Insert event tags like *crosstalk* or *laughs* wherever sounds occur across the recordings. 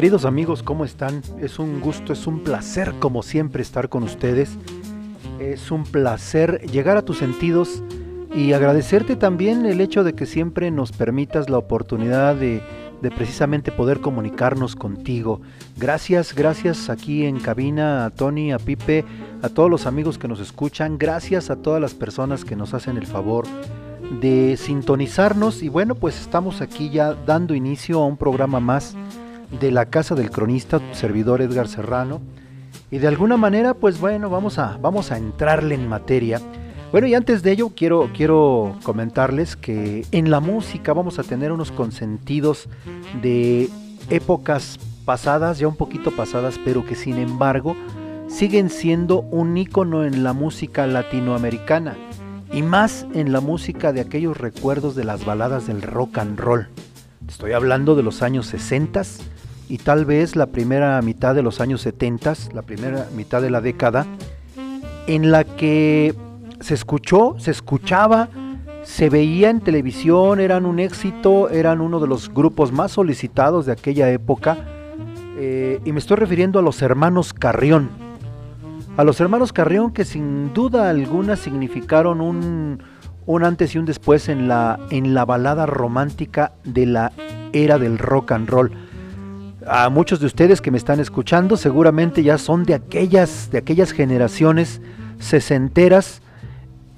Queridos amigos, ¿cómo están? Es un gusto, es un placer como siempre estar con ustedes. Es un placer llegar a tus sentidos y agradecerte también el hecho de que siempre nos permitas la oportunidad de, precisamente poder comunicarnos contigo. Gracias, gracias aquí en cabina a Tony, a Pipe, a todos los amigos que nos escuchan. Gracias a todas las personas que nos hacen el favor de sintonizarnos y bueno, pues estamos aquí ya dando inicio a un programa más de la casa del cronista, servidor Edgar Serrano. Y de alguna manera, pues bueno, vamos a, vamos a entrarle en materia. Bueno, y antes de ello quiero, quiero comentarles que en la música vamos a tener unos consentidos de épocas pasadas, ya un poquito pasadas, pero que sin embargo siguen siendo un ícono en la música latinoamericana y más en la música de aquellos recuerdos de las baladas del rock and roll. Estoy hablando de los años 60, y tal vez la primera mitad de los años 70, la primera mitad de la década, en la que se escuchó, se escuchaba, se veía en televisión, eran un éxito, eran uno de los grupos más solicitados de aquella época, eh, y me estoy refiriendo a los hermanos Carrión. A los hermanos Carrión que sin duda alguna significaron un, un antes y un después en la, en la balada romántica de la era del rock and roll a muchos de ustedes que me están escuchando seguramente ya son de aquellas, de aquellas generaciones sesenteras,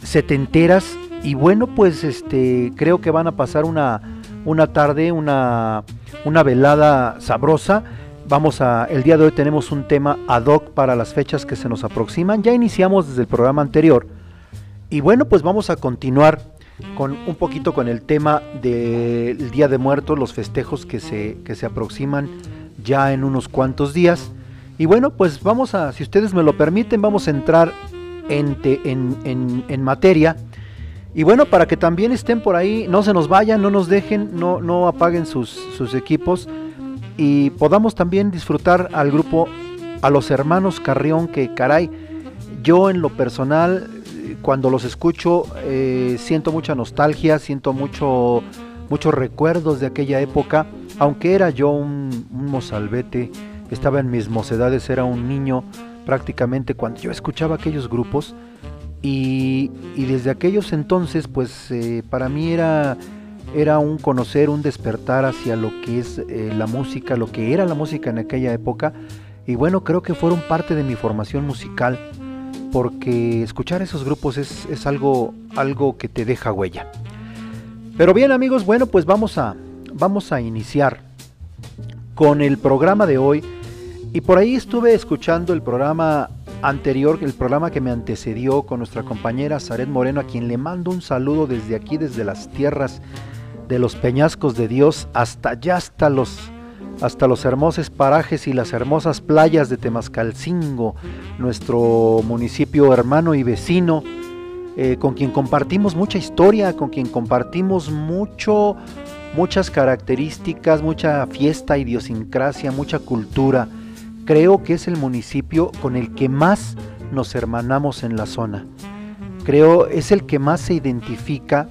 setenteras y bueno pues este creo que van a pasar una, una tarde, una, una velada sabrosa. Vamos a, el día de hoy tenemos un tema ad hoc para las fechas que se nos aproximan. Ya iniciamos desde el programa anterior. Y bueno, pues vamos a continuar con un poquito con el tema del Día de Muertos, los festejos que se, que se aproximan ya en unos cuantos días. Y bueno, pues vamos a, si ustedes me lo permiten, vamos a entrar en, en, en, materia. Y bueno, para que también estén por ahí, no se nos vayan, no nos dejen, no, no apaguen sus, sus equipos y podamos también disfrutar al grupo, a los hermanos Carrión, que caray, yo en lo personal, cuando los escucho, eh, siento mucha nostalgia, siento mucho, muchos recuerdos de aquella época. Aunque era yo un, mozalbete, estaba en mis mocedades, era un niño prácticamente cuando yo escuchaba aquellos grupos. Y, desde aquellos entonces pues eh, para mí era, era un conocer, un despertar hacia lo que es eh, la música, lo que era la música en aquella época. Y bueno creo que fueron parte de mi formación musical porque escuchar esos grupos es, es algo, algo que te deja huella. Pero bien amigos, bueno pues vamos a, vamos a iniciar con el programa de hoy. Y por ahí estuve escuchando el programa anterior, el programa que me antecedió con nuestra compañera Zaret Moreno, a quien le mando un saludo desde aquí, desde las tierras de los peñascos de Dios, hasta allá, hasta los, hasta los hermosos parajes y las hermosas playas de Temascalcingo, nuestro municipio hermano y vecino, eh, con quien compartimos mucha historia, con quien compartimos mucho muchas características, mucha fiesta, idiosincrasia, mucha cultura. Creo que es el municipio con el que más nos hermanamos en la zona. Creo es el que más se identifica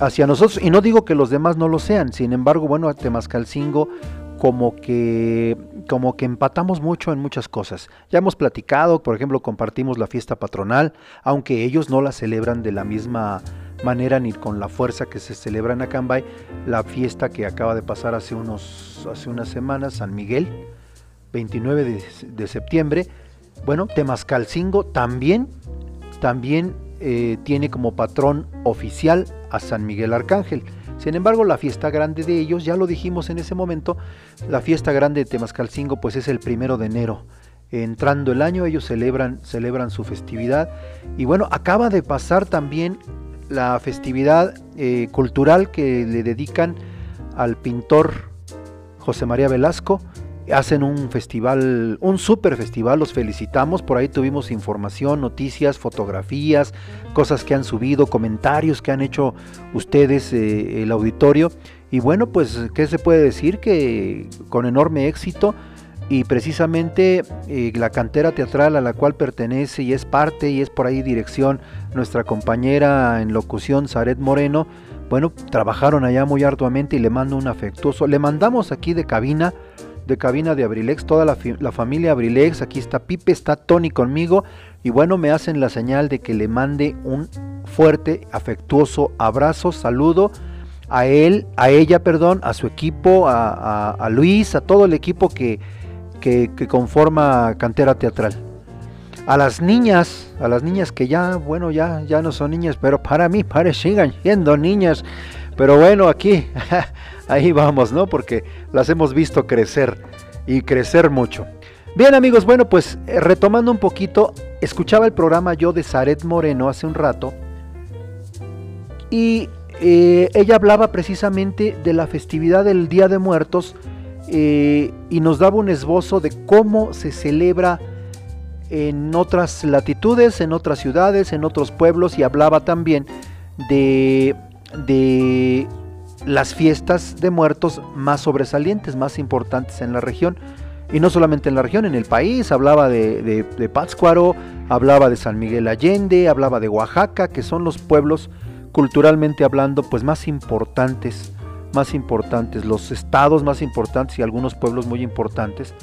hacia nosotros y no digo que los demás no lo sean, sin embargo, bueno, Temascalcingo como que como que empatamos mucho en muchas cosas. Ya hemos platicado, por ejemplo, compartimos la fiesta patronal, aunque ellos no la celebran de la misma manera ni con la fuerza que se celebra en Acambay la fiesta que acaba de pasar hace, unos, hace unas semanas, San Miguel, 29 de, septiembre. Bueno, Temascalcingo también, también eh, tiene como patrón oficial a San Miguel Arcángel. Sin embargo, la fiesta grande de ellos, ya lo dijimos en ese momento, la fiesta grande de Temascalcingo pues es el primero de enero. Entrando el año, ellos celebran, celebran su festividad. Y bueno, acaba de pasar también la festividad eh, cultural que le dedican al pintor José María Velasco, hacen un festival, un super festival, los felicitamos, por ahí tuvimos información, noticias, fotografías, cosas que han subido, comentarios que han hecho ustedes, eh, el auditorio, y bueno, pues, ¿qué se puede decir? Que con enorme éxito, y precisamente eh, la cantera teatral a la cual pertenece y es parte y es por ahí dirección nuestra compañera en locución, Zaret Moreno, bueno, trabajaron allá muy arduamente y le mando un afectuoso, le mandamos aquí de cabina, de cabina de Abrilex, toda la, familia Abrilex, aquí está Pipe, está Tony conmigo y bueno, me hacen la señal de que le mande un fuerte, afectuoso abrazo, saludo a él, a ella, perdón, a su equipo, a, Luis, a todo el equipo que, que, conforma Cantera Teatral. A las niñas, a las niñas que ya, bueno, ya, ya no son niñas, pero para mí *laughs* parecen siendo niñas. Pero bueno, aquí *laughs* *laughs* ahí vamos, ¿no? Porque las hemos visto crecer y crecer mucho. Bien amigos, bueno pues eh, retomando un poquito, escuchaba el programa yo de Zaret Moreno hace un rato y eh, ella hablaba precisamente de la festividad del Día de Muertos eh, y nos daba un esbozo de cómo se celebra en otras latitudes, en otras ciudades, en otros pueblos y hablaba también de, de las fiestas de muertos más sobresalientes, más importantes en la región. Y no solamente en la región, en el país. Hablaba de, de, Pátzcuaro, hablaba de San Miguel Allende, hablaba de Oaxaca, que son los pueblos culturalmente hablando pues más importantes, más importantes, los estados más importantes y algunos pueblos muy importantes.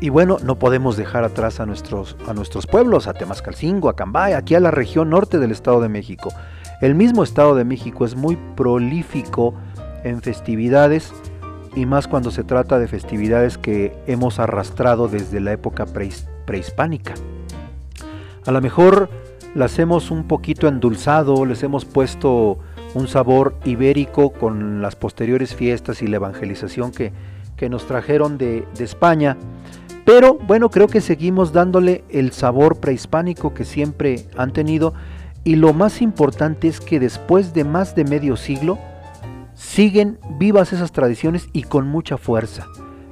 Y bueno, no podemos dejar atrás a nuestros, a nuestros pueblos, a Temascalcingo, a Cambay, aquí a la región norte del Estado de México. El mismo Estado de México es muy prolífico en festividades y más cuando se trata de festividades que hemos arrastrado desde la época prehispánica. A lo mejor las hemos un poquito endulzado, les hemos puesto un sabor ibérico con las posteriores fiestas y la evangelización que, que nos trajeron de, de España. Pero bueno, creo que seguimos dándole el sabor prehispánico que siempre han tenido y lo más importante es que después de más de medio siglo, siguen vivas esas tradiciones y con mucha fuerza.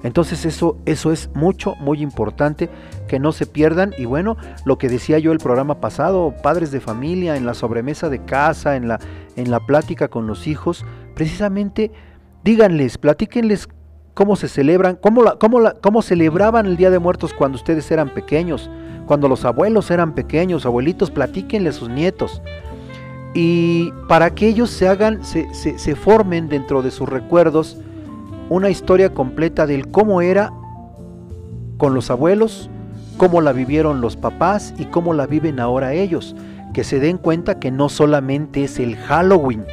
Entonces eso, eso es mucho, muy importante que no se pierdan. Y bueno, lo que decía yo el programa pasado, padres de familia, en la sobremesa de casa, en la, en la plática con los hijos, precisamente díganles, platíquenles cómo se celebran, cómo, la, cómo, la, cómo celebraban el Día de Muertos cuando ustedes eran pequeños, cuando los abuelos eran pequeños, abuelitos, platíquenle a sus nietos y para que ellos se hagan, se, formen dentro de sus recuerdos una historia completa del cómo era con los abuelos, cómo la vivieron los papás y cómo la viven ahora ellos. Que se den cuenta que no solamente es el Halloween,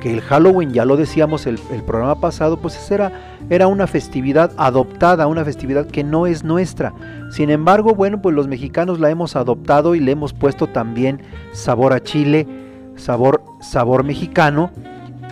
que el Halloween, ya lo decíamos el, el programa pasado, pues era, era una festividad adoptada, una festividad que no es nuestra. Sin embargo, bueno, pues los mexicanos la hemos adoptado y le hemos puesto también sabor a chile, sabor, sabor mexicano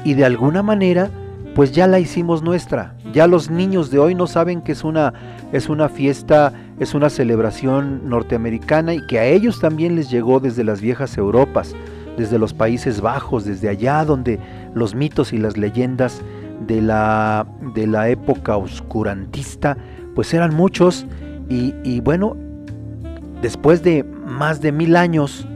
y de alguna manera pues ya la hicimos nuestra. Ya los niños de hoy no saben que es una, es una fiesta, es una celebración norteamericana y que a ellos también les llegó desde las viejas Europas, desde los Países Bajos, desde allá donde los mitos y las leyendas de la, de la época oscurantista pues eran muchos y, y bueno, después de más de mil años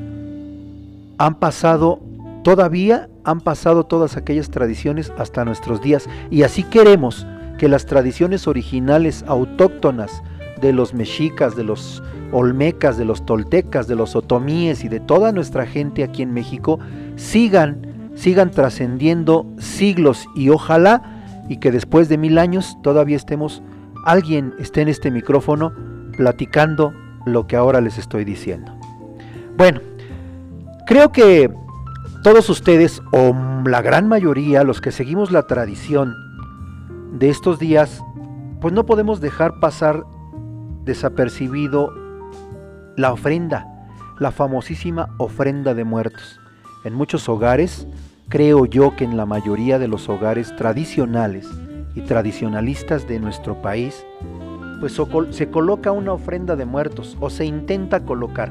han pasado, todavía han pasado todas aquellas tradiciones hasta nuestros días y así queremos que las tradiciones originales autóctonas de los mexicas, de los olmecas, de los toltecas, de los otomíes y de toda nuestra gente aquí en México sigan, sigan trascendiendo siglos y ojalá y que después de mil años todavía estemos, alguien esté en este micrófono platicando lo que ahora les estoy diciendo. Bueno, Creo que todos ustedes, o la gran mayoría, los que seguimos la tradición de estos días, pues no podemos dejar pasar desapercibido la ofrenda, la famosísima ofrenda de muertos. En muchos hogares, creo yo que en la mayoría de los hogares tradicionales y tradicionalistas de nuestro país, pues se coloca una ofrenda de muertos o se intenta colocar.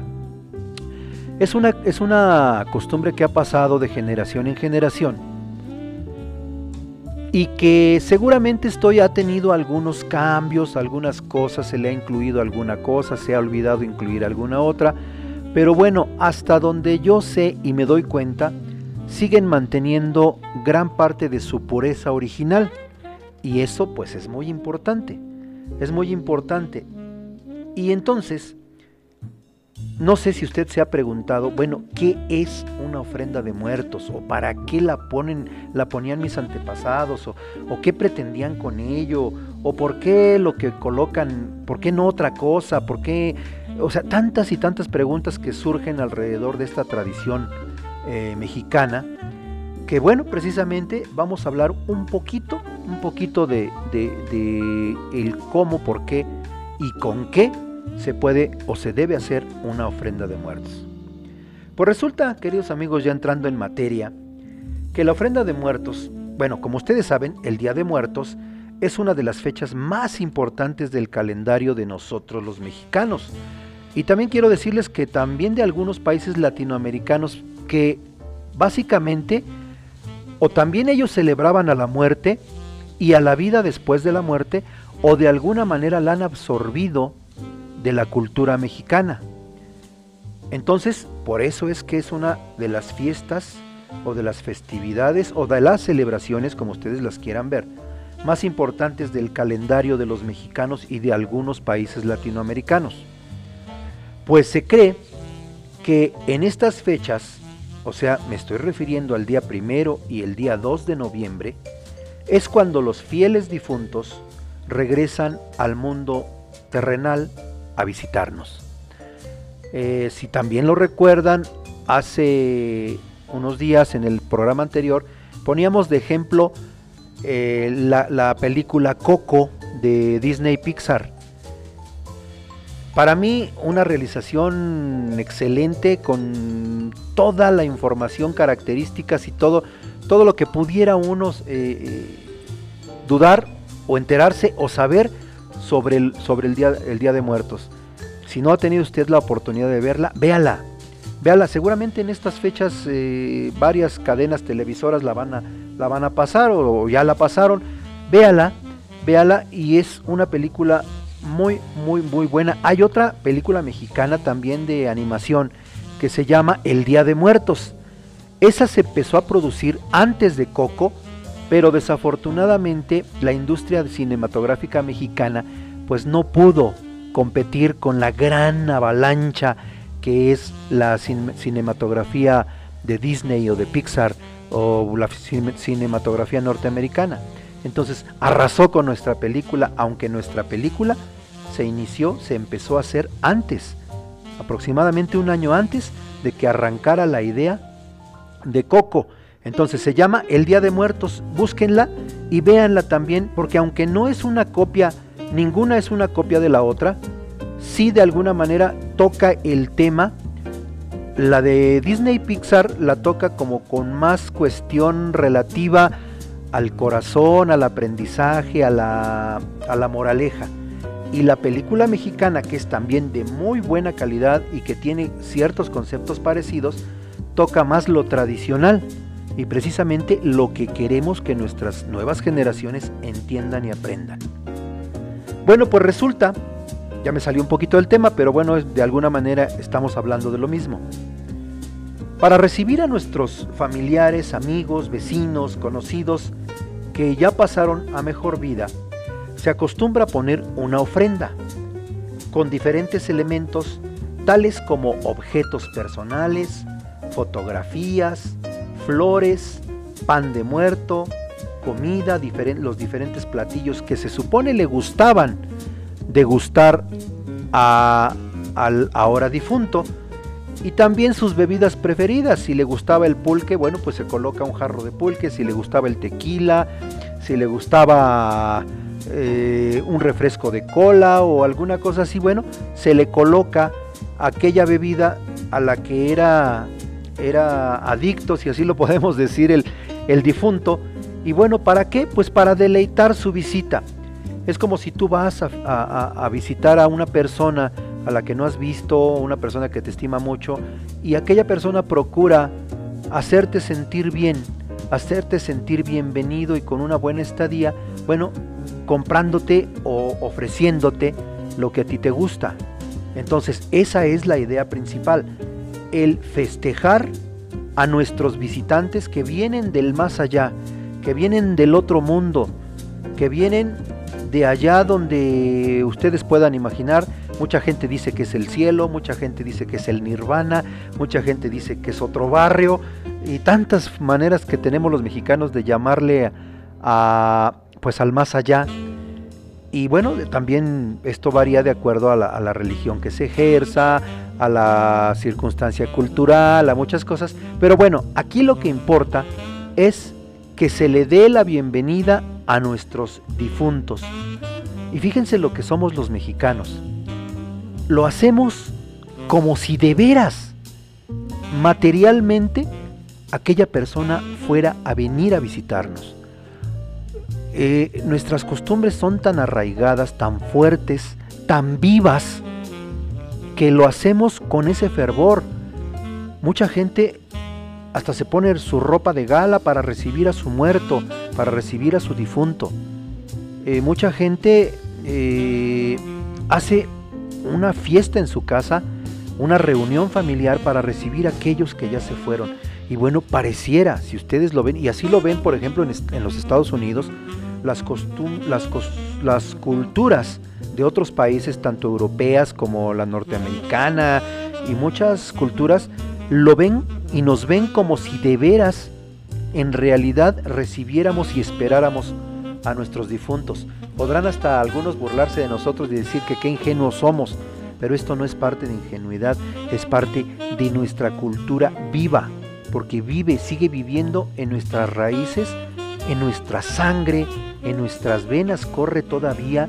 Es una, es una costumbre que ha pasado de generación en generación y que seguramente estoy ha tenido algunos cambios, algunas cosas, se le ha incluido alguna cosa, se ha olvidado incluir alguna otra, pero bueno, hasta donde yo sé y me doy cuenta, siguen manteniendo gran parte de su pureza original y eso pues es muy importante, es muy importante. Y entonces, no sé si usted se ha preguntado, bueno, ¿qué es una ofrenda de muertos? ¿O para qué la ponen, la ponían mis antepasados? ¿O, qué pretendían con ello? ¿O por qué lo que colocan, por qué no otra cosa? ¿Por qué? O sea, tantas y tantas preguntas que surgen alrededor de esta tradición eh, mexicana. Que bueno, precisamente vamos a hablar un poquito, un poquito de, de el cómo, por qué y con qué se puede o se debe hacer una ofrenda de muertos. Pues resulta, queridos amigos, ya entrando en materia, que la ofrenda de muertos, bueno, como ustedes saben, el Día de Muertos es una de las fechas más importantes del calendario de nosotros los mexicanos. Y también quiero decirles que también de algunos países latinoamericanos que básicamente o también ellos celebraban a la muerte y a la vida después de la muerte o de alguna manera la han absorbido de la cultura mexicana. Entonces, por eso es que es una de las fiestas o de las festividades o de las celebraciones, como ustedes las quieran ver, más importantes del calendario de los mexicanos y de algunos países latinoamericanos. Pues se cree que en estas fechas, o sea, me estoy refiriendo al día primero y el día 2 de noviembre, es cuando los fieles difuntos regresan al mundo terrenal a visitarnos. Eh, si también lo recuerdan, hace unos días en el programa anterior poníamos de ejemplo eh, la, la película Coco de Disney Pixar. Para mí una realización excelente con toda la información, características y todo, todo lo que pudiera uno eh, dudar o enterarse o saber sobre el, sobre el, día, el Día de Muertos. Si no ha tenido usted la oportunidad de verla, véala. Véala, seguramente en estas fechas eh, varias cadenas televisoras la van a, la van a pasar o, ya la pasaron. Véala, véala y es una película muy, muy, muy buena. Hay otra película mexicana también de animación que se llama El Día de Muertos. Esa se empezó a producir antes de Coco pero desafortunadamente la industria cinematográfica mexicana pues no pudo competir con la gran avalancha que es la cinematografía de Disney o de Pixar o la cinematografía norteamericana. Entonces arrasó con nuestra película, aunque nuestra película se inició, se empezó a hacer antes, aproximadamente un año antes de que arrancara la idea de Coco. Entonces se llama El Día de Muertos, búsquenla y véanla también, porque aunque no es una copia, ninguna es una copia de la otra, sí de alguna manera toca el tema. La de Disney Pixar la toca como con más cuestión relativa al corazón, al aprendizaje, a la, a la moraleja. Y la película mexicana, que es también de muy buena calidad y que tiene ciertos conceptos parecidos, toca más lo tradicional y precisamente lo que queremos que nuestras nuevas generaciones entiendan y aprendan. Bueno, pues resulta, ya me salió un poquito del tema, pero bueno, de alguna manera estamos hablando de lo mismo. Para recibir a nuestros familiares, amigos, vecinos, conocidos que ya pasaron a mejor vida, se acostumbra a poner una ofrenda con diferentes elementos tales como objetos personales, fotografías, flores, pan de muerto, comida, los diferentes platillos que se supone le gustaban degustar a, al ahora difunto. y también sus bebidas preferidas. Si le gustaba el pulque, bueno, pues se coloca un jarro de pulque. Si le gustaba el tequila, si le gustaba eh, un refresco de cola o alguna cosa así, bueno, se le coloca aquella bebida a la que era, era adicto, si así lo podemos decir, el, el difunto. Y bueno, ¿para qué? Pues para deleitar su visita. Es como si tú vas a, visitar a una persona a la que no has visto, una persona que te estima mucho, y aquella persona procura hacerte sentir bien, hacerte sentir bienvenido y con una buena estadía, bueno, comprándote o ofreciéndote lo que a ti te gusta. Entonces, esa es la idea principal, el festejar a nuestros visitantes que vienen del más allá, que vienen del otro mundo, que vienen de allá donde ustedes puedan imaginar. Mucha gente dice que es el cielo, mucha gente dice que es el nirvana, mucha gente dice que es otro barrio y tantas maneras que tenemos los mexicanos de llamarle a pues al más allá. Y bueno, también esto varía de acuerdo a la, religión que se ejerza, a la circunstancia cultural, a muchas cosas. Pero bueno, aquí lo que importa es que se le dé la bienvenida a nuestros difuntos. Y fíjense lo que somos los mexicanos. Lo hacemos como si de veras, materialmente, aquella persona fuera a venir a visitarnos. Eh, nuestras costumbres son tan arraigadas, tan fuertes, tan vivas, que lo hacemos con ese fervor. Mucha gente hasta se pone su ropa de gala para recibir a su muerto, para recibir a su difunto. Eh, mucha gente eh, hace una fiesta en su casa, una reunión familiar para recibir a aquellos que ya se fueron. Y bueno, pareciera, si ustedes lo ven, y así lo ven, por ejemplo, en, los Estados Unidos, las, las, las culturas de otros países, tanto europeas como la norteamericana, y muchas culturas, lo ven y nos ven como si de veras, en realidad, recibiéramos y esperáramos a nuestros difuntos. Podrán hasta algunos burlarse de nosotros y decir que qué ingenuos somos, pero esto no es parte de ingenuidad, es parte de nuestra cultura viva, porque vive, sigue viviendo en nuestras raíces, en nuestra sangre, en nuestras venas corre todavía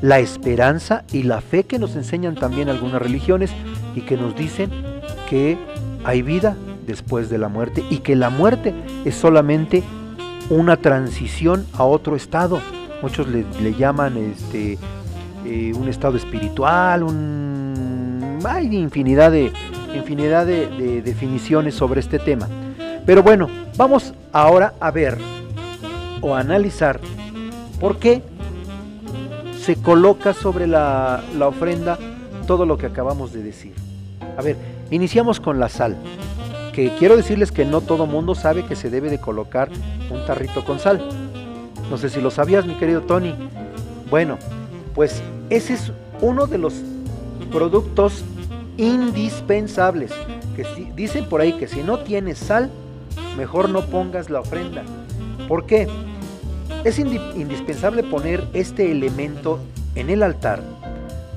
la esperanza y la fe que nos enseñan también algunas religiones y que nos dicen que hay vida después de la muerte y que la muerte es solamente una transición a otro estado. Muchos le, llaman este, eh, un estado espiritual, un... hay infinidad, de, infinidad de, definiciones sobre este tema. Pero bueno, vamos ahora a ver o analizar por qué se coloca sobre la, la ofrenda todo lo que acabamos de decir. A ver, iniciamos con la sal que quiero decirles que no todo mundo sabe que se debe de colocar un tarrito con sal. No sé si lo sabías, mi querido Tony. Bueno, pues ese es uno de los productos indispensables. Que dicen por ahí que si no tienes sal, mejor no pongas la ofrenda. ¿Por qué? Es indispensable poner este elemento en el altar,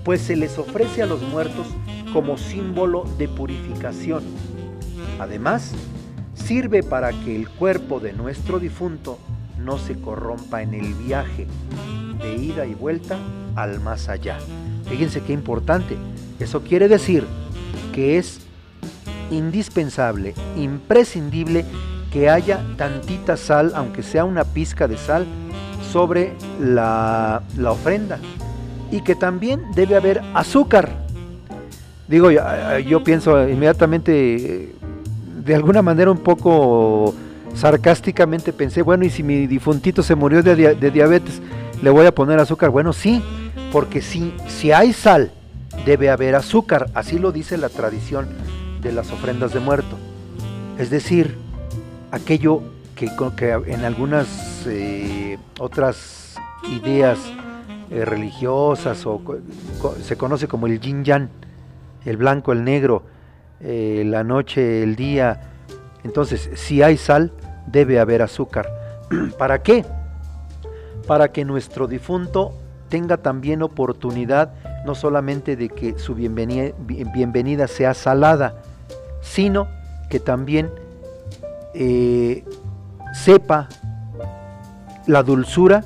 pues se les ofrece a los muertos como símbolo de purificación Además, sirve para que el cuerpo de nuestro difunto no se corrompa en el viaje de ida y vuelta al más allá. Fíjense qué importante. Eso quiere decir que es indispensable, imprescindible que haya tantita sal, aunque sea una pizca de sal, sobre la, la ofrenda. Y que también debe haber azúcar. Digo, yo pienso inmediatamente de alguna manera un poco sarcásticamente pensé, bueno, y si mi difuntito se murió de, diabetes, ¿le voy a poner azúcar? Bueno, sí, porque si, si hay sal, debe haber azúcar, así lo dice la tradición de las ofrendas de muerto. Es decir, aquello que, en algunas eh, otras ideas eh, religiosas o se conoce como el yin yang, el blanco, el negro, eh, la noche, el día. Entonces, si hay sal, debe haber azúcar. *clears throat* ¿Para qué? Para que nuestro difunto tenga también oportunidad no solamente de que su bienvenida sea salada, sino que también eh, sepa la dulzura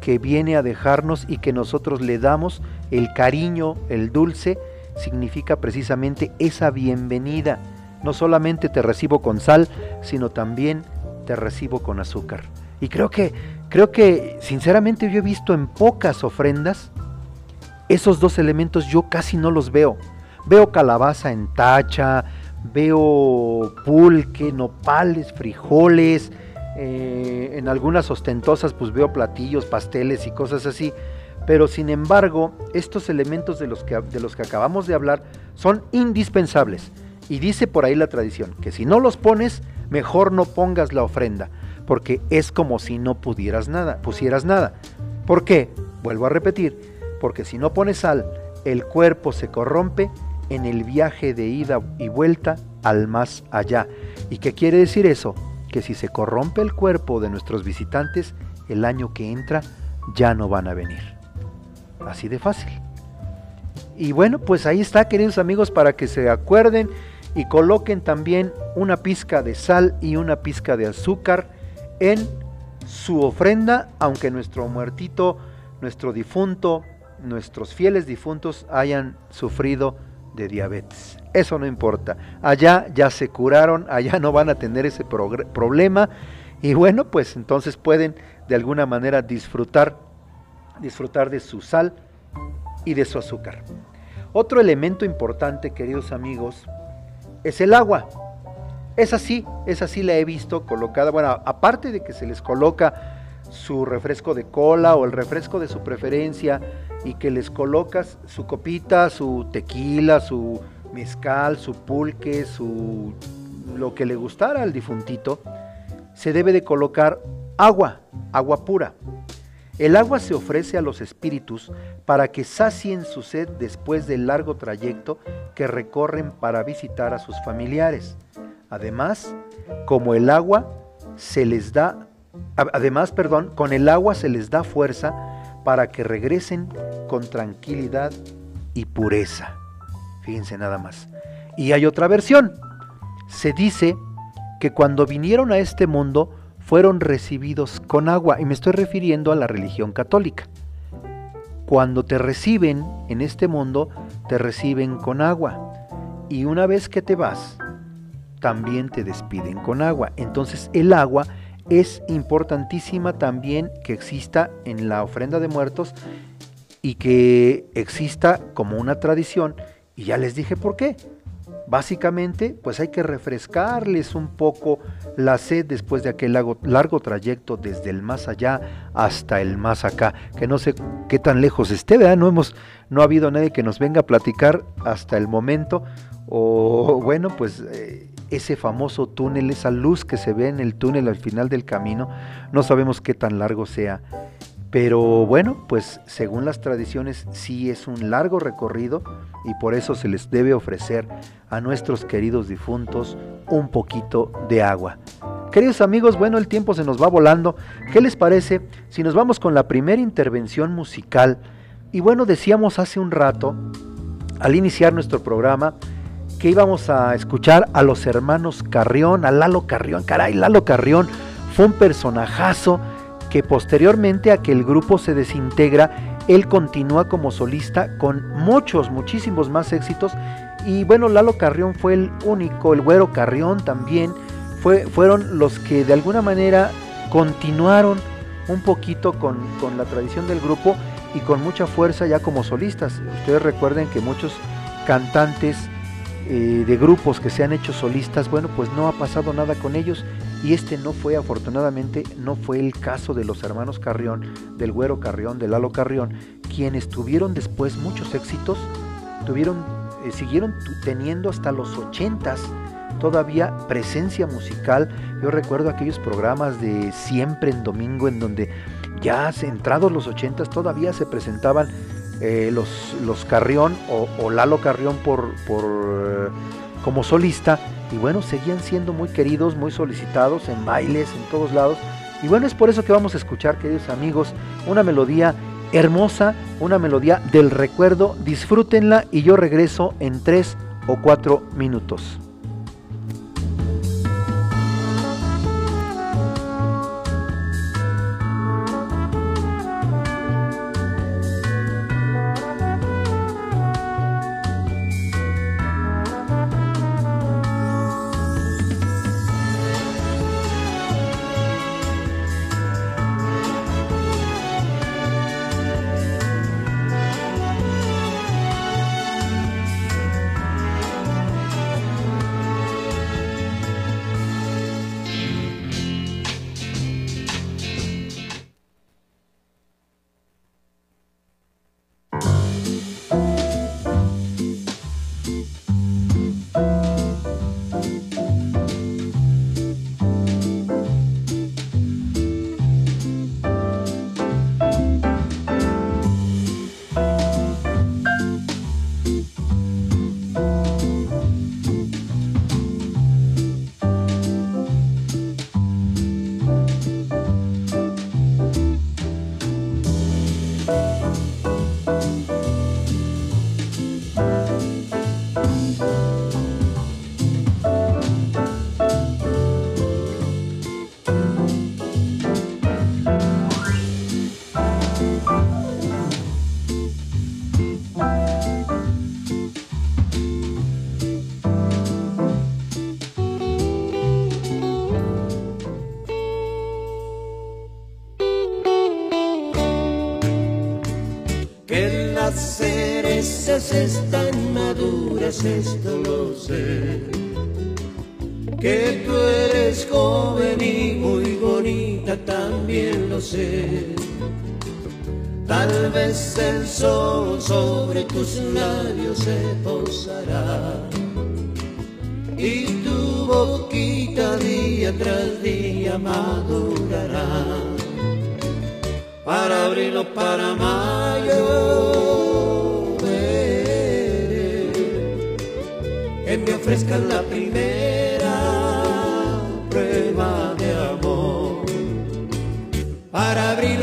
que viene a dejarnos y que nosotros le damos, el cariño, el dulce, significa precisamente esa bienvenida. No solamente te recibo con sal, sino también te recibo con azúcar. Y creo que, creo que sinceramente yo he visto en pocas ofrendas esos dos elementos yo casi no los veo. Veo calabaza en tacha, veo pulque, nopales, frijoles, eh, en algunas ostentosas pues veo platillos, pasteles y cosas así. Pero sin embargo, estos elementos de los, que, de los que acabamos de hablar son indispensables. Y dice por ahí la tradición, que si no los pones, mejor no pongas la ofrenda, porque es como si no pudieras nada, pusieras nada. ¿Por qué? Vuelvo a repetir, porque si no pones sal, el cuerpo se corrompe en el viaje de ida y vuelta al más allá. ¿Y qué quiere decir eso? Que si se corrompe el cuerpo de nuestros visitantes, el año que entra ya no van a venir. Así de fácil. Y bueno, pues ahí está, queridos amigos, para que se acuerden y coloquen también una pizca de sal y una pizca de azúcar en su ofrenda, aunque nuestro muertito, nuestro difunto, nuestros fieles difuntos hayan sufrido de diabetes. Eso no importa. Allá ya se curaron, allá no van a tener ese problema y bueno, pues entonces pueden de alguna manera disfrutar disfrutar de su sal y de su azúcar. Otro elemento importante, queridos amigos, es el agua. Es así, es así la he visto colocada. Bueno, aparte de que se les coloca su refresco de cola o el refresco de su preferencia y que les colocas su copita, su tequila, su mezcal, su pulque, su lo que le gustara al difuntito, se debe de colocar agua, agua pura. El agua se ofrece a los espíritus para que sacien su sed después del largo trayecto que recorren para visitar a sus familiares. Además, como el agua se les da además, perdón, con el agua se les da fuerza para que regresen con tranquilidad y pureza. Fíjense nada más. Y hay otra versión. Se dice que cuando vinieron a este mundo fueron recibidos con agua, y me estoy refiriendo a la religión católica. Cuando te reciben en este mundo, te reciben con agua. Y una vez que te vas, también te despiden con agua. Entonces el agua es importantísima también que exista en la ofrenda de muertos y que exista como una tradición. Y ya les dije por qué. Básicamente, pues hay que refrescarles un poco la sed después de aquel largo, trayecto desde el más allá hasta el más acá, que no sé qué tan lejos esté, ¿verdad? No hemos, no ha habido nadie que nos venga a platicar hasta el momento, o bueno, pues eh, ese famoso túnel, esa luz que se ve en el túnel al final del camino, no sabemos qué tan largo sea. Pero bueno, pues según las tradiciones sí es un largo recorrido y por eso se les debe ofrecer a nuestros queridos difuntos un poquito de agua. Queridos amigos, bueno, el tiempo se nos va volando. ¿Qué les parece si nos vamos con la primera intervención musical? Y bueno, decíamos hace un rato, al iniciar nuestro programa, que íbamos a escuchar a los hermanos Carrión, a Lalo Carrión. Caray, Lalo Carrión fue un personajazo que posteriormente a que el grupo se desintegra, él continúa como solista con muchos, muchísimos más éxitos. Y bueno, Lalo Carrión fue el único, el güero Carrión también, fue, fueron los que de alguna manera continuaron un poquito con, con la tradición del grupo y con mucha fuerza ya como solistas. Ustedes recuerden que muchos cantantes eh, de grupos que se han hecho solistas, bueno, pues no ha pasado nada con ellos y este no fue, afortunadamente, no fue el caso de los hermanos Carrión, del Güero Carrión, del Lalo Carrión, quienes tuvieron después muchos éxitos, tuvieron, eh, siguieron teniendo hasta los ochentas todavía presencia musical. Yo recuerdo aquellos programas de siempre en domingo en donde ya entrados los ochentas todavía se presentaban eh, los, los, Carrión o, Lalo Carrión por, por, eh, como solista y bueno, seguían siendo muy queridos, muy solicitados en bailes, en todos lados. Y bueno, es por eso que vamos a escuchar, queridos amigos, una melodía hermosa, una melodía del recuerdo. Disfrútenla y yo regreso en tres o cuatro minutos. Cerezas están maduras, esto lo sé. Que tú eres joven y muy bonita, también lo sé. Tal vez el sol sobre tus labios se posará y tu boquita día tras día madurará para abril o para mayo ofrezcan la primera prueba de amor para abril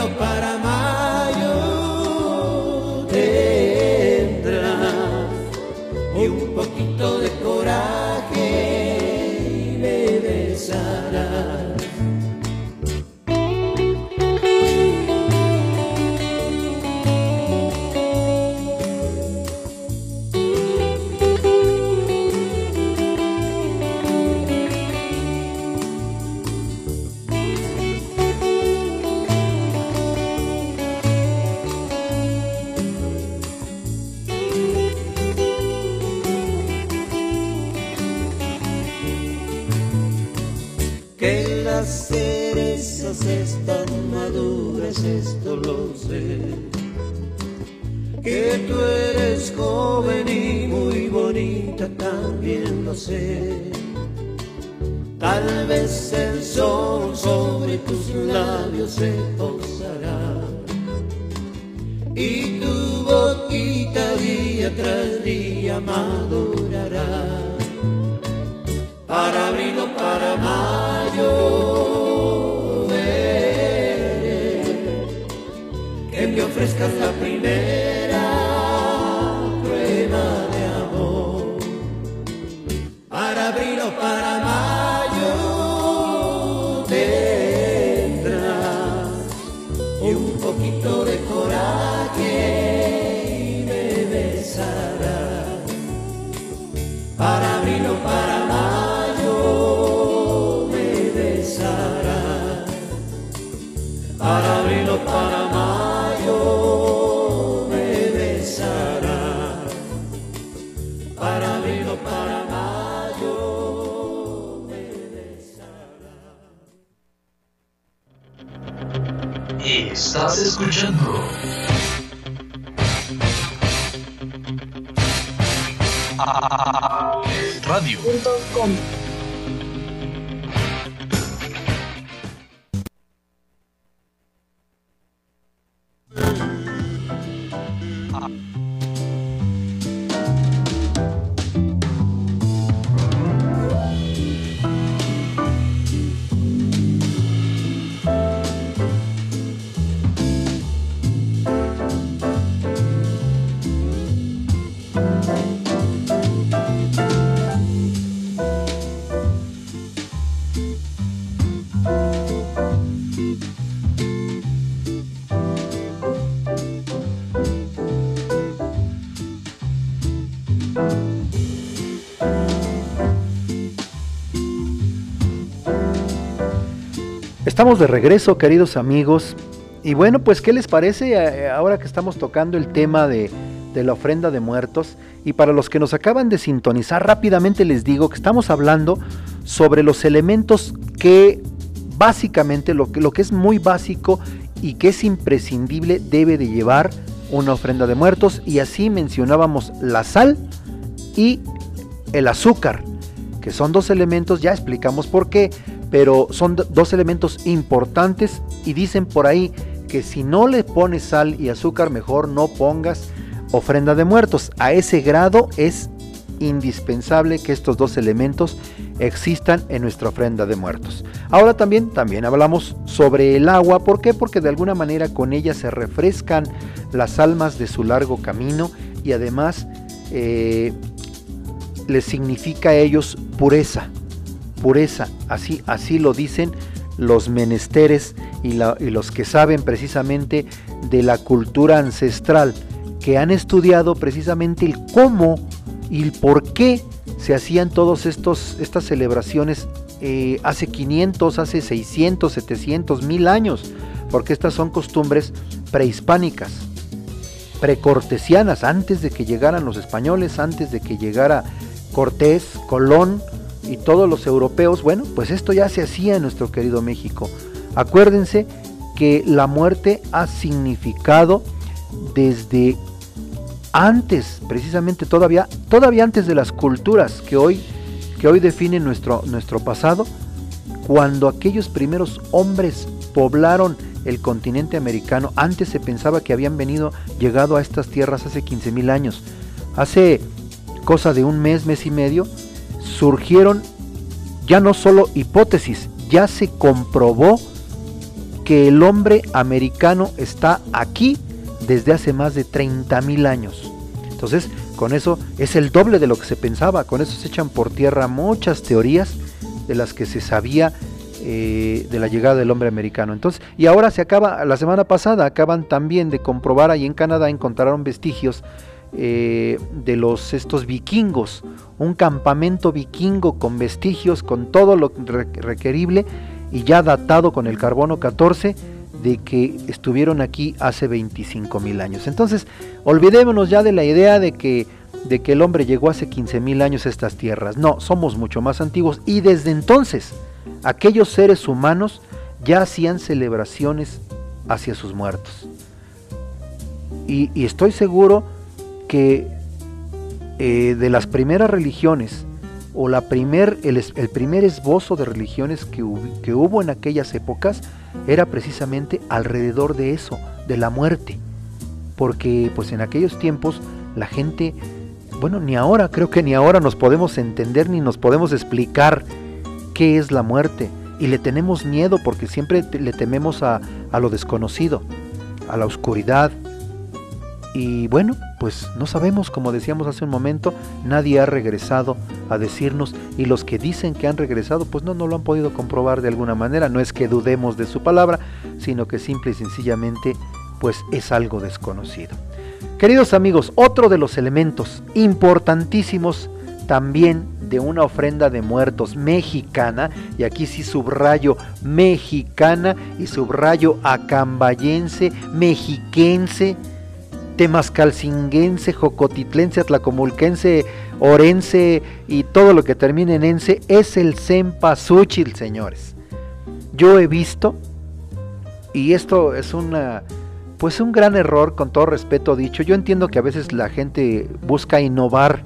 Estás escuchando Radio. Estamos de regreso, queridos amigos. Y bueno, pues, ¿qué les parece eh, ahora que estamos tocando el tema de, de la ofrenda de muertos? Y para los que nos acaban de sintonizar, rápidamente les digo que estamos hablando sobre los elementos que básicamente, lo que, lo que es muy básico y que es imprescindible, debe de llevar una ofrenda de muertos. Y así mencionábamos la sal y el azúcar, que son dos elementos, ya explicamos por qué, pero son dos elementos importantes y dicen por ahí que si no le pones sal y azúcar, mejor no pongas ofrenda de muertos. A ese grado es indispensable que estos dos elementos existan en nuestra ofrenda de muertos. Ahora también, también hablamos sobre el agua. ¿Por qué? Porque de alguna manera con ella se refrescan las almas de su largo camino y además eh, les significa a ellos pureza. Pureza, así, así lo dicen los menesteres y, los que saben precisamente de la cultura ancestral, que han estudiado precisamente el cómo y el por qué se hacían todas estas celebraciones eh, hace 500, hace 600, 700, 1000 años, porque estas son costumbres prehispánicas. precortesianas, antes de que llegaran los españoles, antes de que llegara Cortés, Colón y todos los europeos, bueno, pues esto ya se hacía en nuestro querido México. Acuérdense que la muerte ha significado desde antes, precisamente todavía, todavía antes de las culturas que hoy, que hoy definen nuestro, nuestro pasado, cuando aquellos primeros hombres poblaron el continente americano, antes se pensaba que habían venido, llegado a estas tierras hace 15 mil años. Hace cosa de un mes, mes y medio, surgieron ya no solo hipótesis, ya se comprobó que el hombre americano está aquí desde hace más de 30 mil años. Entonces, con eso es el doble de lo que se pensaba, con eso se echan por tierra muchas teorías de las que se sabía eh, de la llegada del hombre americano. Entonces, y ahora se acaba, la semana pasada acaban también de comprobar ahí en Canadá, encontraron vestigios eh, de los estos vikingos, un campamento vikingo con vestigios, con todo lo requerible y ya datado con el carbono 14 de que estuvieron aquí hace 25 mil años. Entonces, olvidémonos ya de la idea de que, de que el hombre llegó hace 15 mil años a estas tierras. No, somos mucho más antiguos y desde entonces aquellos seres humanos ya hacían celebraciones hacia sus muertos. Y, estoy seguro que eh, de las primeras religiones, o la primer, el, primer esbozo de religiones que, que hubo en aquellas épocas, era precisamente alrededor de eso, de la muerte. Porque pues en aquellos tiempos la gente, bueno, ni ahora, creo que ni ahora nos podemos entender ni nos podemos explicar qué es la muerte. Y le tenemos miedo porque siempre le tememos a, a lo desconocido, a la oscuridad. Y bueno, pues no sabemos, como decíamos hace un momento, nadie ha regresado a decirnos y los que dicen que han regresado, pues no, no lo han podido comprobar de alguna manera. No es que dudemos de su palabra, sino que simple y sencillamente, pues es algo desconocido. Queridos amigos, otro de los elementos importantísimos también de una ofrenda de muertos mexicana, y aquí sí subrayo mexicana y subrayo acambayense, mexiquense, temascalcinguense, jocotitlense, atlacomulquense, orense y todo lo que termine en ense, es el cempasúchil, señores. Yo he visto, y esto es una, pues un gran error, con todo respeto dicho, yo entiendo que a veces la gente busca innovar,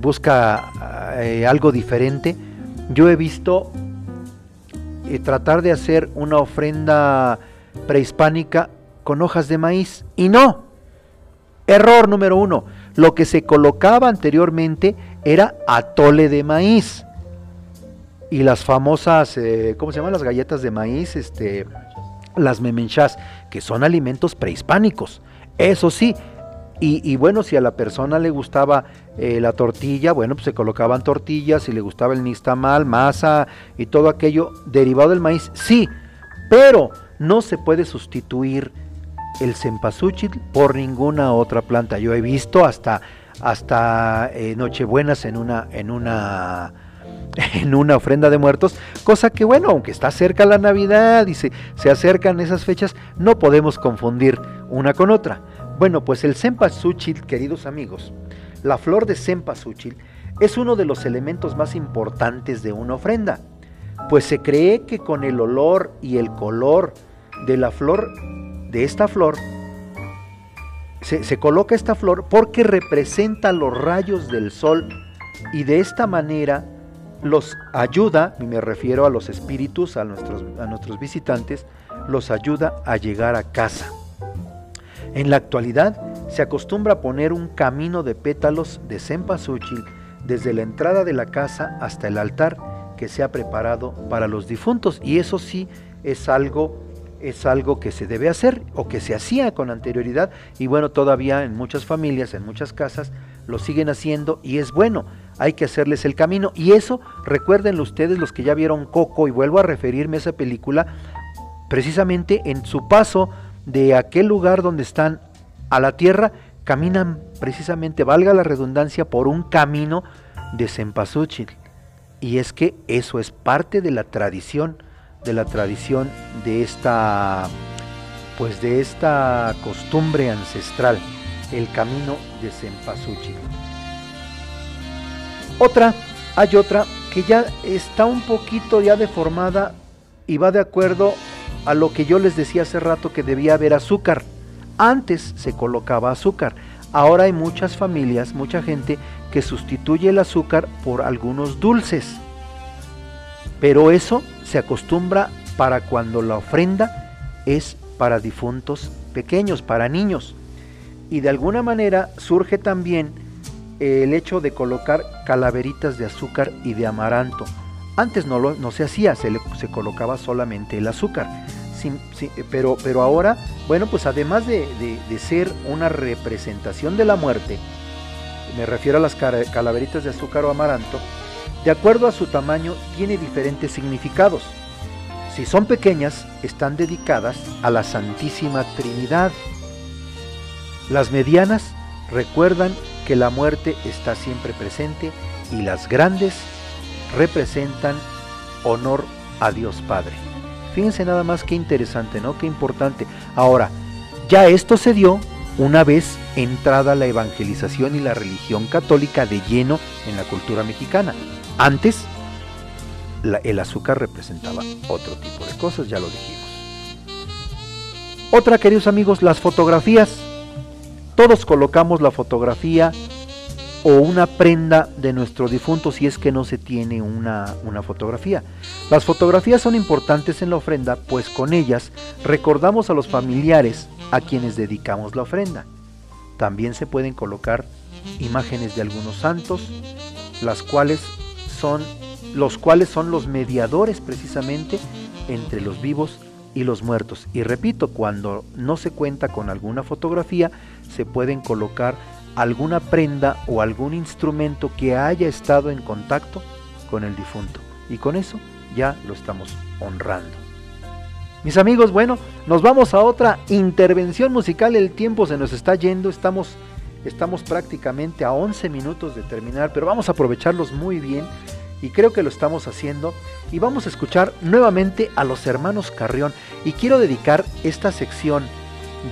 busca eh, algo diferente. Yo he visto eh, tratar de hacer una ofrenda prehispánica con hojas de maíz y no. Error número uno. Lo que se colocaba anteriormente era atole de maíz. Y las famosas, eh, ¿cómo se llaman? Las galletas de maíz, este, las memenchas, que son alimentos prehispánicos. Eso sí, y, bueno, si a la persona le gustaba eh, la tortilla, bueno, pues se colocaban tortillas, si le gustaba el nixtamal, masa y todo aquello derivado del maíz, sí, pero no se puede sustituir el cempasúchil por ninguna otra planta. Yo he visto hasta, hasta eh, Nochebuenas en una, en una *laughs* en una ofrenda de muertos, cosa que bueno, aunque está cerca la Navidad y se, se acercan esas fechas, no podemos confundir una con otra. Bueno, pues el cempasúchil, queridos amigos, la flor de cempasúchil es uno de los elementos más importantes de una ofrenda, pues se cree que con el olor y el color de la flor, de esta flor, se, se coloca esta flor porque representa los rayos del sol y de esta manera los ayuda, y me refiero a los espíritus, a nuestros, a nuestros visitantes, los ayuda a llegar a casa. En la actualidad se acostumbra poner un camino de pétalos de cempasúchil desde la entrada de la casa hasta el altar que se ha preparado para los difuntos y eso sí es algo es algo que se debe hacer o que se hacía con anterioridad y bueno, todavía en muchas familias, en muchas casas lo siguen haciendo y es bueno, hay que hacerles el camino y eso recuérdenlo ustedes los que ya vieron Coco y vuelvo a referirme a esa película precisamente en su paso de aquel lugar donde están a la tierra, caminan precisamente, valga la redundancia, por un camino de cempasúchil. Y es que eso es parte de la tradición, de la tradición de esta, pues de esta costumbre ancestral, el camino de Cempasúchil. Otra, hay otra que ya está un poquito ya deformada y va de acuerdo a lo que yo les decía hace rato que debía haber azúcar. Antes se colocaba azúcar. Ahora hay muchas familias, mucha gente que sustituye el azúcar por algunos dulces. Pero eso se acostumbra para cuando la ofrenda es para difuntos pequeños, para niños. Y de alguna manera surge también el hecho de colocar calaveritas de azúcar y de amaranto. Antes no, lo, no se hacía, se, le, se colocaba solamente el azúcar. Sin, pero, pero ahora, bueno, pues además de, de, de, ser una representación de la muerte, me refiero a las calaveritas de azúcar o amaranto, de acuerdo a su tamaño tiene diferentes significados. Si son pequeñas, están dedicadas a la Santísima Trinidad. Las medianas recuerdan que la muerte está siempre presente y las grandes representan honor a Dios Padre. Fíjense nada más qué interesante, ¿no? Qué importante. Ahora, ya esto se dio una vez entrada la evangelización y la religión católica de lleno en la cultura mexicana. Antes, el azúcar representaba otro tipo de cosas, ya lo dijimos. Otra, queridos amigos, las fotografías. Todos colocamos la fotografía o una prenda de nuestro difunto si es que no se tiene una, una, fotografía. Las fotografías son importantes en la ofrenda, pues con ellas recordamos a los familiares a quienes dedicamos la ofrenda. También se pueden colocar imágenes de algunos santos, las cuales son los cuales son los mediadores precisamente entre los vivos y los muertos. Y repito, cuando no se cuenta con alguna fotografía, se pueden colocar alguna prenda o algún instrumento que haya estado en contacto con el difunto. Y con eso ya lo estamos honrando. Mis amigos, bueno, nos vamos a otra intervención musical. El tiempo se nos está yendo. Estamos, estamos prácticamente a 11 minutos de terminar, pero vamos a aprovecharlos muy bien y creo que lo estamos haciendo. Y vamos a escuchar nuevamente a los hermanos Carrión. Y quiero dedicar esta sección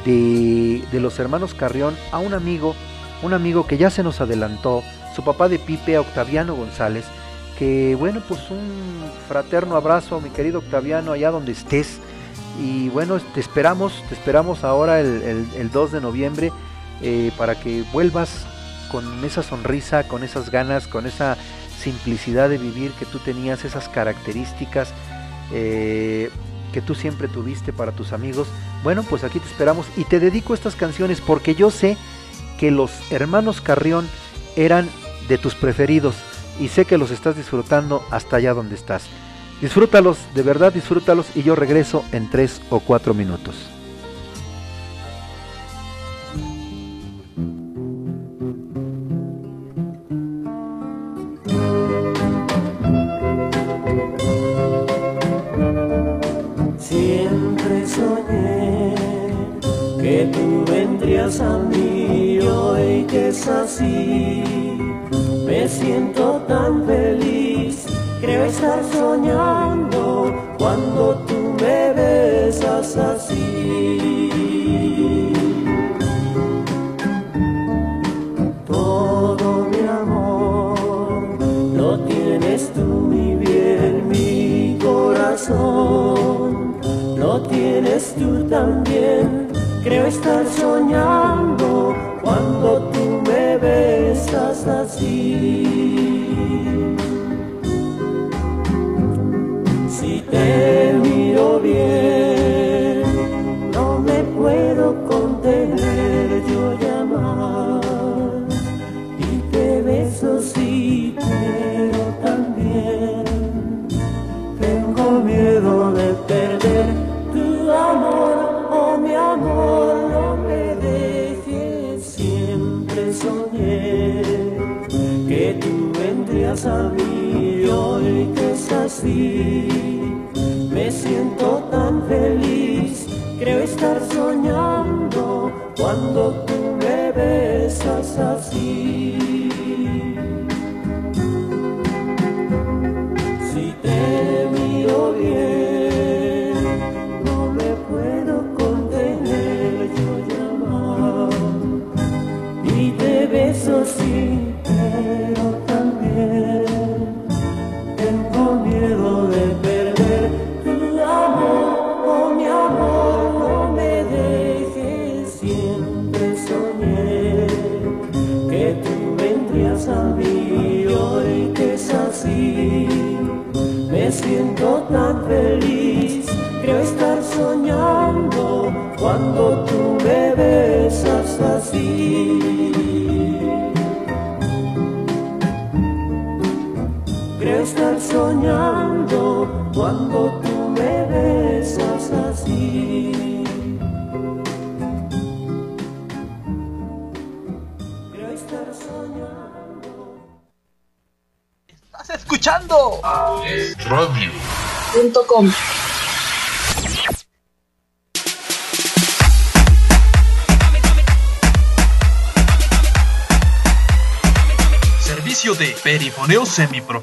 de, de, los hermanos Carrión a un amigo, un amigo que ya se nos adelantó, su papá de Pipe, Octaviano González, que bueno, pues un fraterno abrazo, mi querido Octaviano, allá donde estés. Y bueno, te esperamos, te esperamos ahora el, el, el 2 de noviembre eh, para que vuelvas con esa sonrisa, con esas ganas, con esa simplicidad de vivir que tú tenías, esas características eh, que tú siempre tuviste para tus amigos. Bueno, pues aquí te esperamos y te dedico estas canciones porque yo sé que los hermanos Carrión eran de tus preferidos y sé que los estás disfrutando hasta allá donde estás. Disfrútalos, de verdad disfrútalos y yo regreso en tres o cuatro minutos. A mí hoy que es así. Me siento tan feliz, creo estar soñando cuando tú me besas así. Todo mi amor lo tienes tú, mi bien, mi corazón, lo tienes tú también Creo estar soñando cuando tú me besas así. Si te miro bien,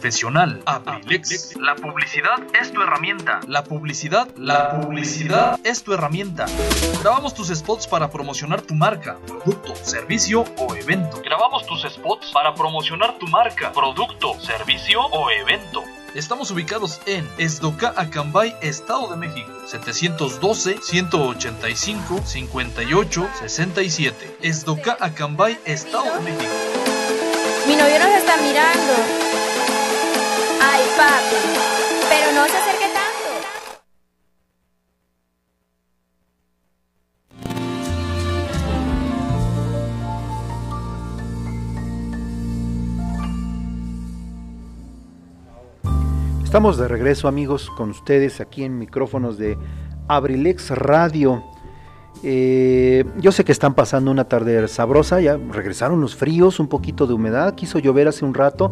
semiprofesional. Abrilex. La publicidad es tu herramienta. La publicidad, la publicidad es tu herramienta. Grabamos tus spots para promocionar tu marca, producto, servicio o evento. Grabamos tus spots para promocionar tu marca, producto, servicio o evento. Estamos ubicados en Esdoca, Acambay, Estado de México. 712-185-58-67. Esdoca, Acambay, Estado de México. Mi novio nos está mirando. Ay, papi. Pero no se acerque tanto. Estamos de regreso amigos con ustedes aquí en micrófonos de Abrilex Radio. Eh, yo sé que están pasando una tarde sabrosa, ya regresaron los fríos, un poquito de humedad, quiso llover hace un rato,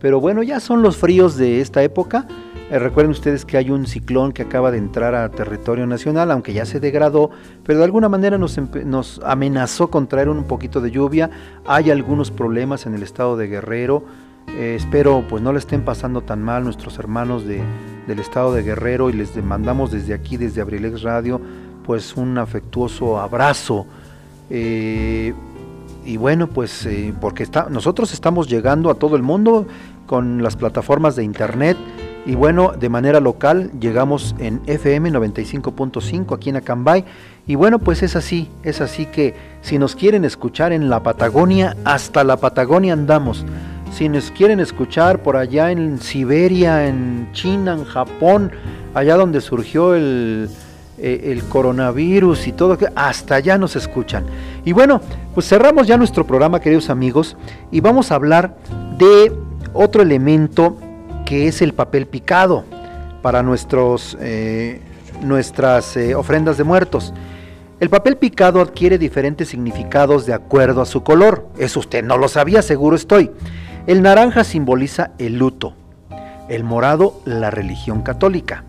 pero bueno, ya son los fríos de esta época. Eh, recuerden ustedes que hay un ciclón que acaba de entrar a territorio nacional, aunque ya se degradó, pero de alguna manera nos, amenazó con traer un poquito de lluvia. Hay algunos problemas en el estado de Guerrero. Eh, espero pues no le estén pasando tan mal nuestros hermanos de, del estado de Guerrero y les mandamos desde aquí, desde Abrilex Radio, pues un afectuoso abrazo. Eh, y bueno, pues eh, porque está, nosotros estamos llegando a todo el mundo con las plataformas de internet y bueno, de manera local llegamos en FM 95.5 aquí en Acambay y bueno, pues es así, es así que si nos quieren escuchar en la Patagonia, hasta la Patagonia andamos. Si nos quieren escuchar por allá en Siberia, en China, en Japón, allá donde surgió el, eh, el coronavirus y todo, hasta allá nos escuchan. Y bueno, pues cerramos ya nuestro programa, queridos amigos, y vamos a hablar de otro elemento que es el papel picado para nuestros, eh, nuestras eh, ofrendas de muertos. El papel picado adquiere diferentes significados de acuerdo a su color. Eso usted no lo sabía, seguro estoy. El naranja simboliza el luto, el morado la religión católica.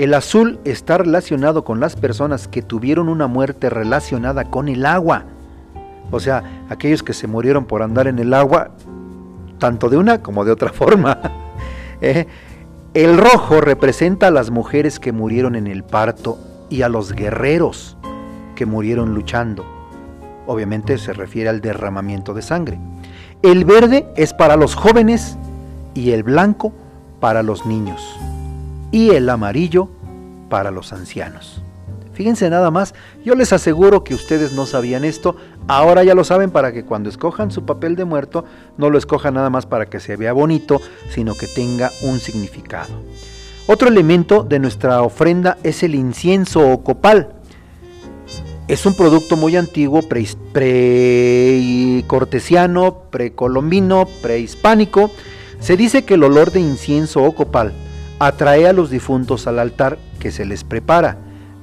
El azul está relacionado con las personas que tuvieron una muerte relacionada con el agua. O sea, aquellos que se murieron por andar en el agua, tanto de una como de otra *laughs* forma. Eh, El rojo representa a las mujeres que murieron en el parto y a los guerreros que murieron luchando. Obviamente se refiere al derramamiento de sangre. El verde es para los jóvenes y el blanco para los niños. Y el amarillo para los ancianos. Fíjense nada más, yo les aseguro que ustedes no sabían esto, ahora ya lo saben para que cuando escojan su papel de muerto no lo escojan nada más para que se vea bonito, sino que tenga un significado. Otro elemento de nuestra ofrenda es el incienso o copal. Es un producto muy antiguo, precortesiano, pre precolombino, prehispánico. Se dice que el olor de incienso o copal atrae a los difuntos al altar que se les prepara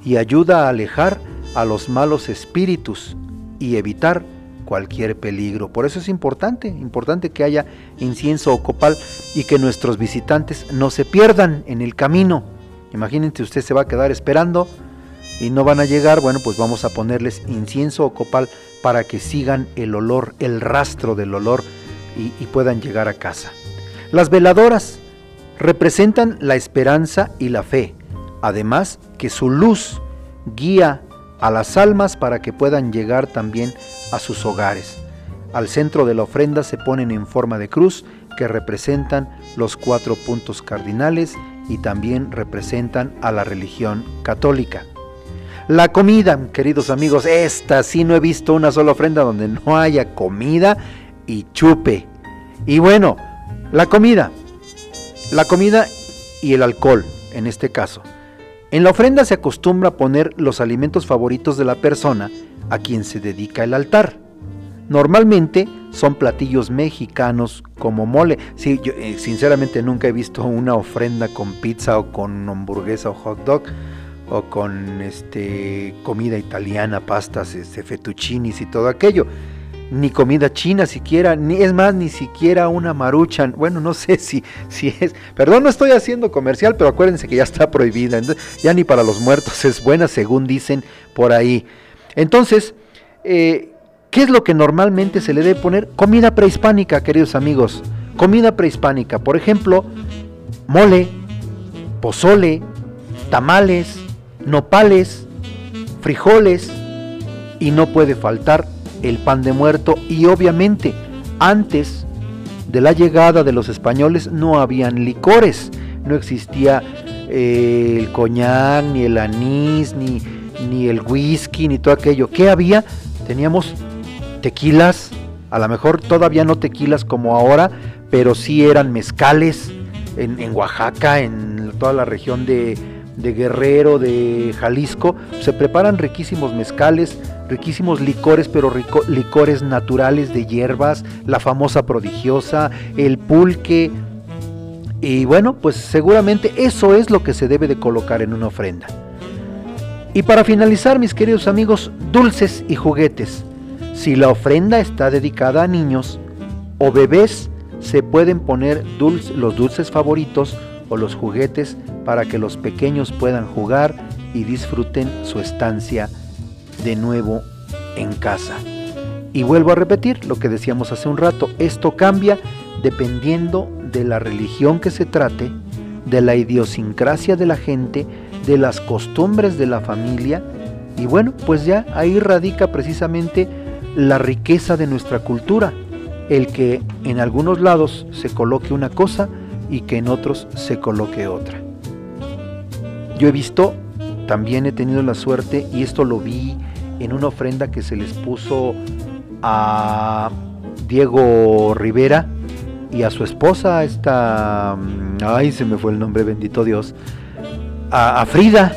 y ayuda a alejar a los malos espíritus y evitar cualquier peligro. Por eso es importante, importante que haya incienso o copal y que nuestros visitantes no se pierdan en el camino. Imagínense, usted se va a quedar esperando y no van a llegar, bueno, pues vamos a ponerles incienso o copal para que sigan el olor, el rastro del olor y, y puedan llegar a casa. Las veladoras representan la esperanza y la fe, además que su luz guía a las almas para que puedan llegar también a sus hogares. Al centro de la ofrenda se ponen en forma de cruz que representan los cuatro puntos cardinales y también representan a la religión católica. La comida, queridos amigos, esta sí no he visto una sola ofrenda donde no haya comida y chupe. Y bueno, la comida, la comida y el alcohol, en este caso. En la ofrenda se acostumbra poner los alimentos favoritos de la persona a quien se dedica el altar. Normalmente son platillos mexicanos como mole. Sí, yo eh, sinceramente nunca he visto una ofrenda con pizza o con hamburguesa o hot dog o con este comida italiana, pastas, este, fettuccinis y todo aquello. Ni comida china siquiera, ni es más, ni siquiera una maruchan. Bueno, no sé *laughs* si, si es. Perdón, no estoy haciendo comercial, pero acuérdense que ya está prohibida. ya ni para los muertos es buena, según dicen por ahí. Entonces, eh, ¿qué es lo que normalmente se le debe poner? Comida prehispánica, queridos amigos. Comida prehispánica. Por ejemplo, mole, pozole, tamales, nopales, frijoles y no puede faltar el pan de muerto y obviamente antes de la llegada de los españoles no habían licores, no existía eh, el coñac, ni el anís, ni, ni el whisky, ni todo aquello. ¿Qué había? Teníamos tequilas, a lo mejor todavía no tequilas como ahora, pero sí eran mezcales en, en Oaxaca, en toda la región de, de Guerrero, de Jalisco, se preparan riquísimos mezcales, riquísimos licores, pero licores naturales de hierbas, la famosa prodigiosa, el pulque. Y bueno, pues seguramente eso es lo que se debe de colocar en una ofrenda. Y para finalizar, mis queridos amigos, dulces y juguetes. Si la ofrenda está dedicada a niños o bebés, se pueden poner los dulces favoritos o los juguetes para que los pequeños puedan jugar y disfruten su estancia de nuevo en casa. Y vuelvo a repetir lo que decíamos hace un rato, esto cambia dependiendo de la religión que se trate, de la idiosincrasia de la gente, de las costumbres de la familia, y bueno, pues ya ahí radica precisamente la riqueza de nuestra cultura, el que en algunos lados se coloque una cosa y que en otros se coloque otra. Yo he visto, también he tenido la suerte, y esto lo vi en una ofrenda que se les puso a Diego Rivera y a su esposa, esta, mm, ay, se me fue el nombre, bendito Dios, a, Frida,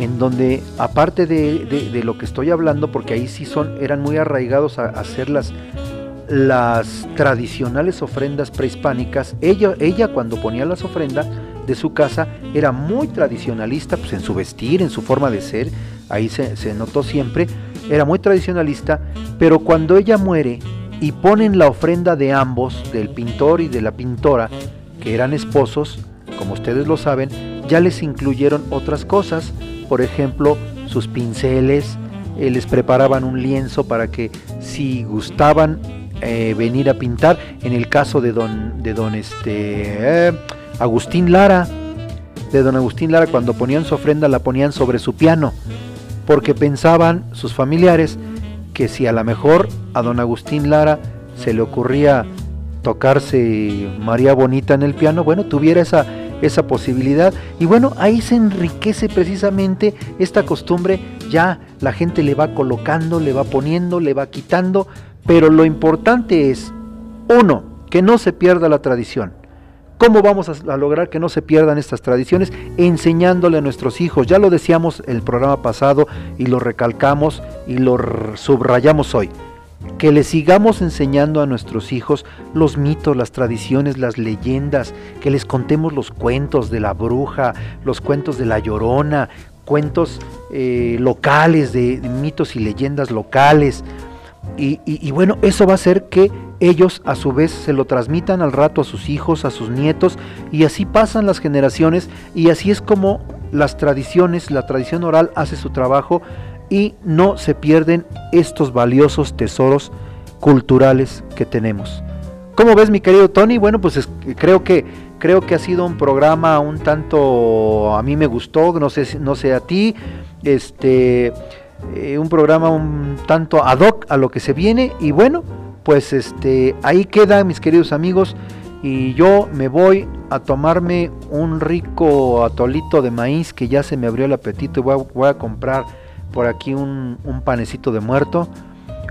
en donde aparte de, lo que estoy hablando, porque ahí sí son, eran muy arraigados a, a hacer las, las tradicionales ofrendas prehispánicas, ella, ella cuando ponía las ofrendas de su casa era muy tradicionalista pues, en su vestir, en su forma de ser, ahí se, se notó siempre, era muy tradicionalista, pero cuando ella muere y ponen la ofrenda de ambos, del pintor y de la pintora, que eran esposos, como ustedes lo saben, ya les incluyeron otras cosas, por ejemplo, sus pinceles, eh, les preparaban un lienzo para que si gustaban eh, venir a pintar. En el caso de don, de don este, eh, Agustín Lara, de don Agustín Lara, cuando ponían su ofrenda la ponían sobre su piano, porque pensaban sus familiares que si a lo mejor a don Agustín Lara se le ocurría tocarse María Bonita en el piano, bueno, tuviera esa, esa posibilidad. Y bueno, ahí se enriquece precisamente esta costumbre, ya la gente le va colocando, le va poniendo, le va quitando, pero lo importante es, uno, que no se pierda la tradición. ¿Cómo vamos a, lograr que no se pierdan estas tradiciones? Enseñándole a nuestros hijos. Ya lo decíamos el programa pasado y lo recalcamos y lo subrayamos hoy. Que le sigamos enseñando a nuestros hijos los mitos, las tradiciones, las leyendas, que les contemos los cuentos de la bruja, los cuentos de la llorona, cuentos eh, locales, de mitos y leyendas locales, y, bueno, eso va a hacer que ellos a su vez se lo transmitan al rato a sus hijos, a sus nietos, y así pasan las generaciones, y así es como las tradiciones, la tradición oral hace su trabajo y no se pierden estos valiosos tesoros culturales que tenemos. ¿Cómo ves mi querido Tony? Bueno, pues creo que creo que ha sido un programa un tanto a mí me gustó, no sé no sé a ti, este eh, un programa un tanto ad hoc a lo que se viene. Y bueno, pues este ahí queda mis queridos amigos. Y yo me voy a tomarme un rico atolito de maíz que ya se me abrió el apetito. Y voy a, comprar por aquí un, panecito de muerto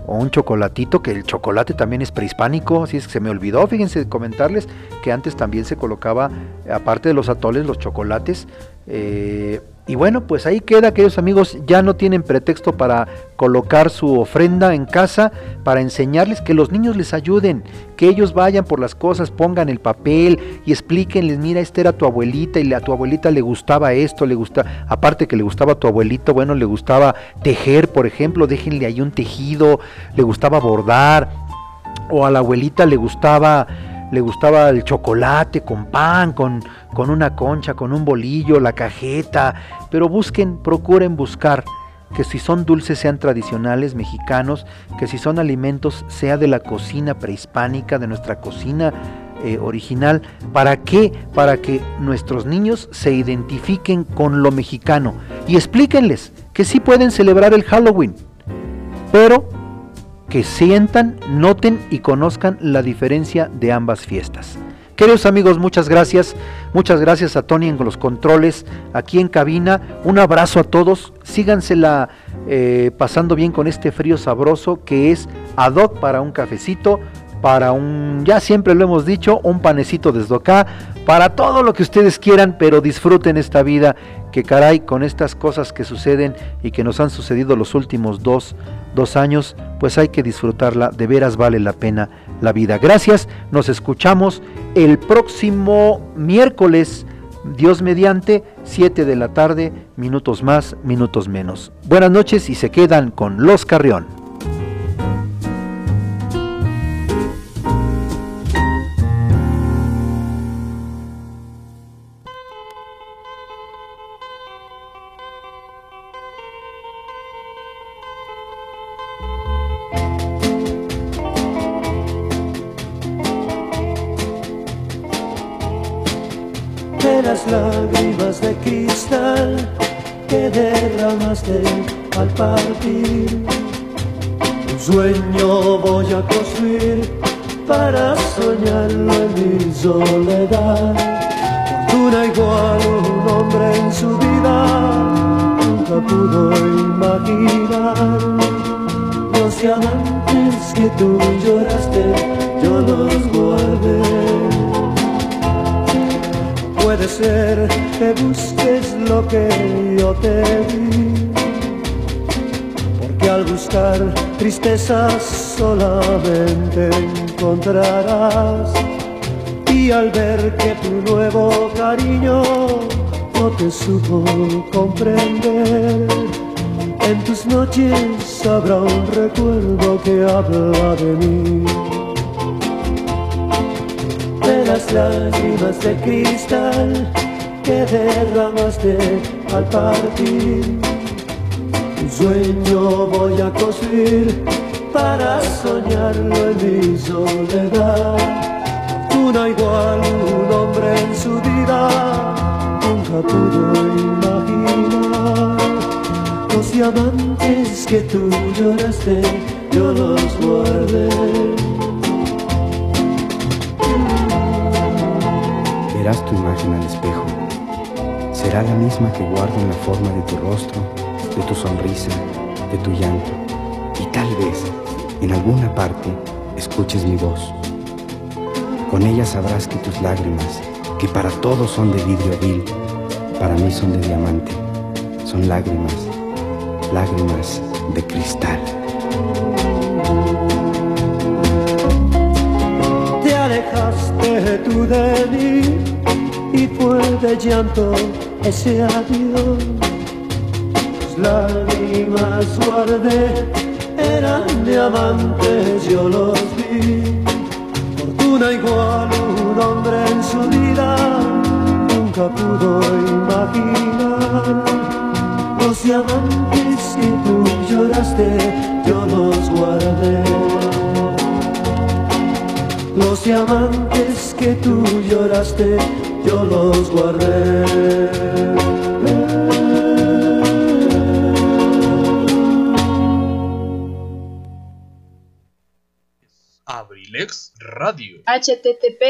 o un chocolatito, que el chocolate también es prehispánico, así es que se me olvidó, fíjense comentarles que antes también se colocaba, aparte de los atoles, los chocolates, eh, Y bueno, pues ahí queda, queridos amigos, ya no tienen pretexto para colocar su ofrenda en casa, para enseñarles que los niños les ayuden, que ellos vayan por las cosas, pongan el papel y explíquenles, mira, esta era tu abuelita y a tu abuelita le gustaba esto, le gusta, aparte que le gustaba a tu abuelito, bueno, le gustaba tejer, por ejemplo, déjenle ahí un tejido, le gustaba bordar, o a la abuelita le gustaba le gustaba el chocolate con pan, con, con una concha, con un bolillo, la cajeta, pero busquen, procuren buscar que si son dulces sean tradicionales mexicanos, que si son alimentos sea de la cocina prehispánica, de nuestra cocina eh, original. ¿Para qué? Para que nuestros niños se identifiquen con lo mexicano y explíquenles que sí pueden celebrar el Halloween, pero que sientan, noten y conozcan la diferencia de ambas fiestas. Queridos amigos, muchas gracias. Muchas gracias a Tony en los controles, aquí en cabina. Un abrazo a todos. Sígansela eh, pasando bien con este frío sabroso que es ad hoc para un cafecito, para un, ya siempre lo hemos dicho, un panecito desde acá, para todo lo que ustedes quieran, pero disfruten esta vida que caray, con estas cosas que suceden y que nos han sucedido los últimos dos, dos años, pues hay que disfrutarla, de veras vale la pena la vida. Gracias, nos escuchamos el próximo miércoles, Dios mediante, 7 de la tarde, minutos más, minutos menos. Buenas noches y se quedan con Los Carrión. Tristezas solamente encontrarás. Y al ver que tu nuevo cariño no te supo comprender, en tus noches habrá un recuerdo que habla de mí las lágrimas de cristal que derramaste al partir. Un sueño voy a construir para soñarlo en mi soledad. Una igual, un hombre en su vida nunca pudo imaginar. Los diamantes que tú lloraste, yo los guardé. verás tu imagen al espejo. Será la misma que guarda en la forma de tu rostro, de tu sonrisa, de tu llanto. Y tal vez, en alguna parte, escuches mi voz. Con ella sabrás que tus lágrimas, que para todos son de vidrio vil, para mí son de diamante. Son lágrimas, lágrimas de cristal. Te alejaste tú de mí y fue de llanto ese adiós. Lágrimas guardé, eran diamantes, yo los vi. Fortuna igual un hombre en su vida nunca pudo imaginar. Los diamantes que tú lloraste, yo los guardé. Los diamantes que tú lloraste, yo los guardé. Abrilex Radio. http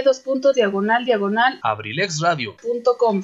diagonal diagonal abrilexradio.com